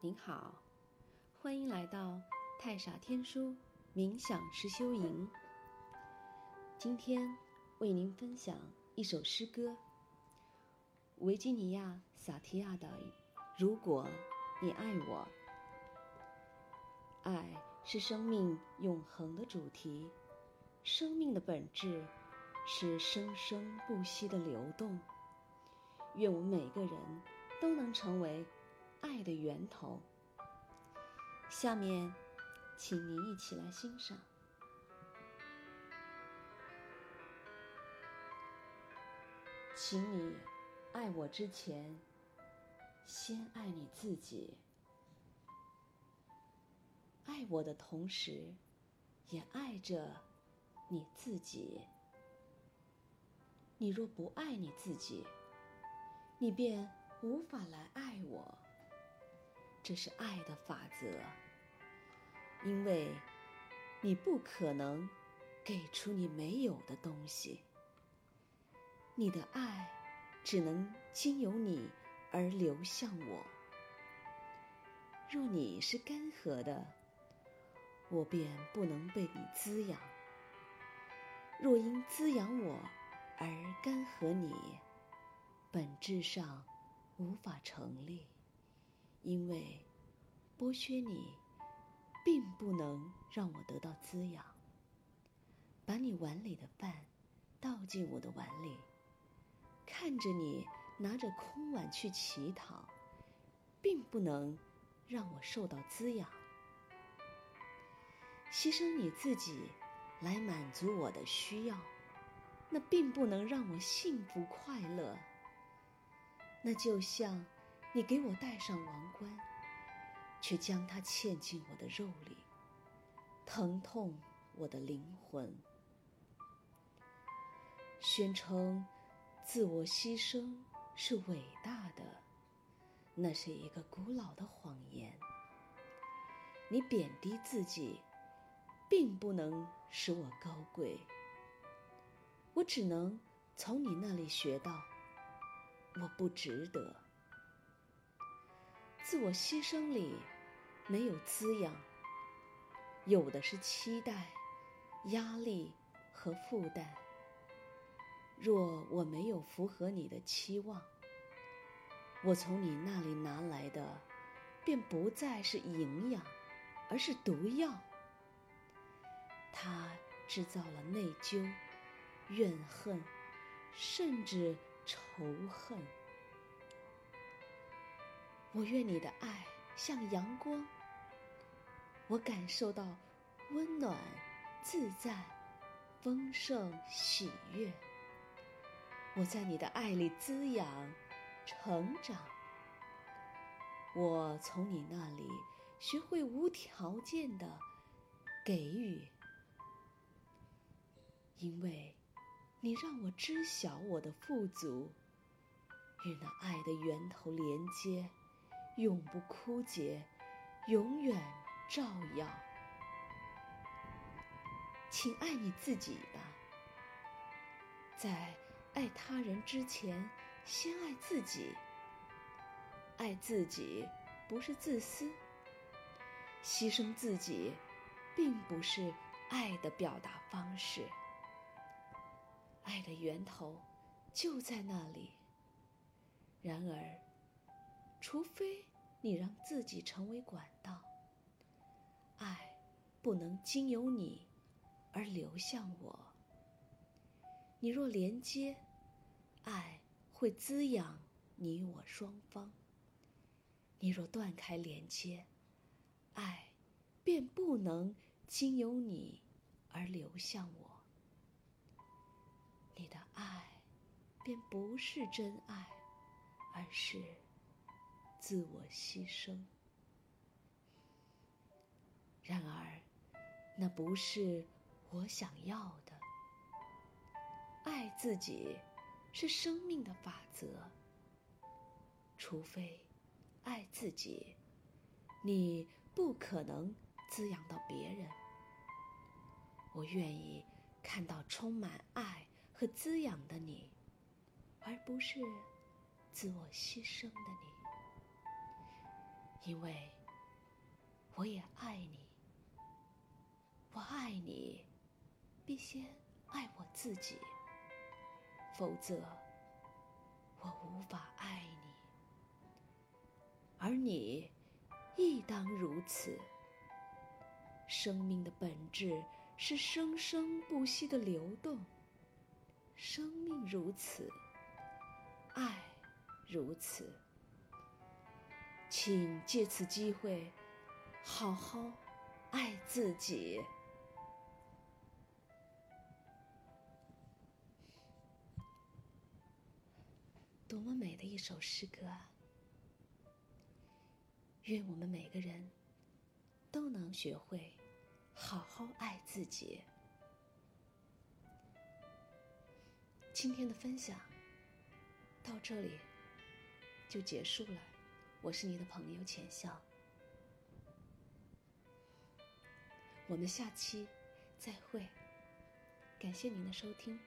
您好，欢迎来到太傻天书冥想实修营。今天为您分享一首诗歌——维吉尼亚·萨提亚的《如果你爱我》。爱是生命永恒的主题，生命的本质是生生不息的流动。愿我们每个人都能成为爱的源头。下面，请您一起来欣赏。请你爱我之前，先爱你自己。爱我的同时，也爱着你自己。你若不爱你自己，你便无法来爱我。这是爱的法则，因为你不可能给出你没有的东西。你的爱只能经由你而流向我。若你是干涸的，我便不能被你滋养；若因滋养我而干涸你，本质上无法成立，因为剥削你，并不能让我得到滋养。把你碗里的饭倒进我的碗里，看着你拿着空碗去乞讨，并不能让我受到滋养。牺牲你自己来满足我的需要，那并不能让我幸福快乐。那就像你给我戴上王冠，却将它嵌进我的肉里，疼痛我的灵魂。宣称自我牺牲是伟大的，那是一个古老的谎言。你贬低自己。并不能使我高贵，我只能从你那里学到，我不值得。自我牺牲里没有滋养，有的是期待、压力和负担。若我没有符合你的期望，我从你那里拿来的便不再是营养，而是毒药。它制造了内疚、怨恨，甚至仇恨。我愿你的爱像阳光，我感受到温暖、自在、丰盛、喜悦。我在你的爱里滋养、成长。我从你那里学会无条件的给予。因为，你让我知晓我的富足，与那爱的源头连接，永不枯竭，永远照耀。请爱你自己吧，在爱他人之前，先爱自己。爱自己不是自私，牺牲自己，并不是爱的表达方式。爱的源头就在那里。然而，除非你让自己成为管道，爱不能经由你而流向我。你若连接，爱会滋养你我双方；你若断开连接，爱便不能经由你而流向我。你的爱，便不是真爱，而是自我牺牲。然而，那不是我想要的。爱自己是生命的法则。除非爱自己，你不可能滋养到别人。我愿意看到充满爱。和滋养的你，而不是自我牺牲的你。因为我也爱你。我爱你，必先爱我自己，否则我无法爱你。而你亦当如此。生命的本质是生生不息的流动。生命如此，爱如此。请借此机会，好好爱自己。多么美的一首诗歌啊！愿我们每个人都能学会好好爱自己。今天的分享到这里就结束了。我是你的朋友浅笑，我们下期再会。感谢您的收听。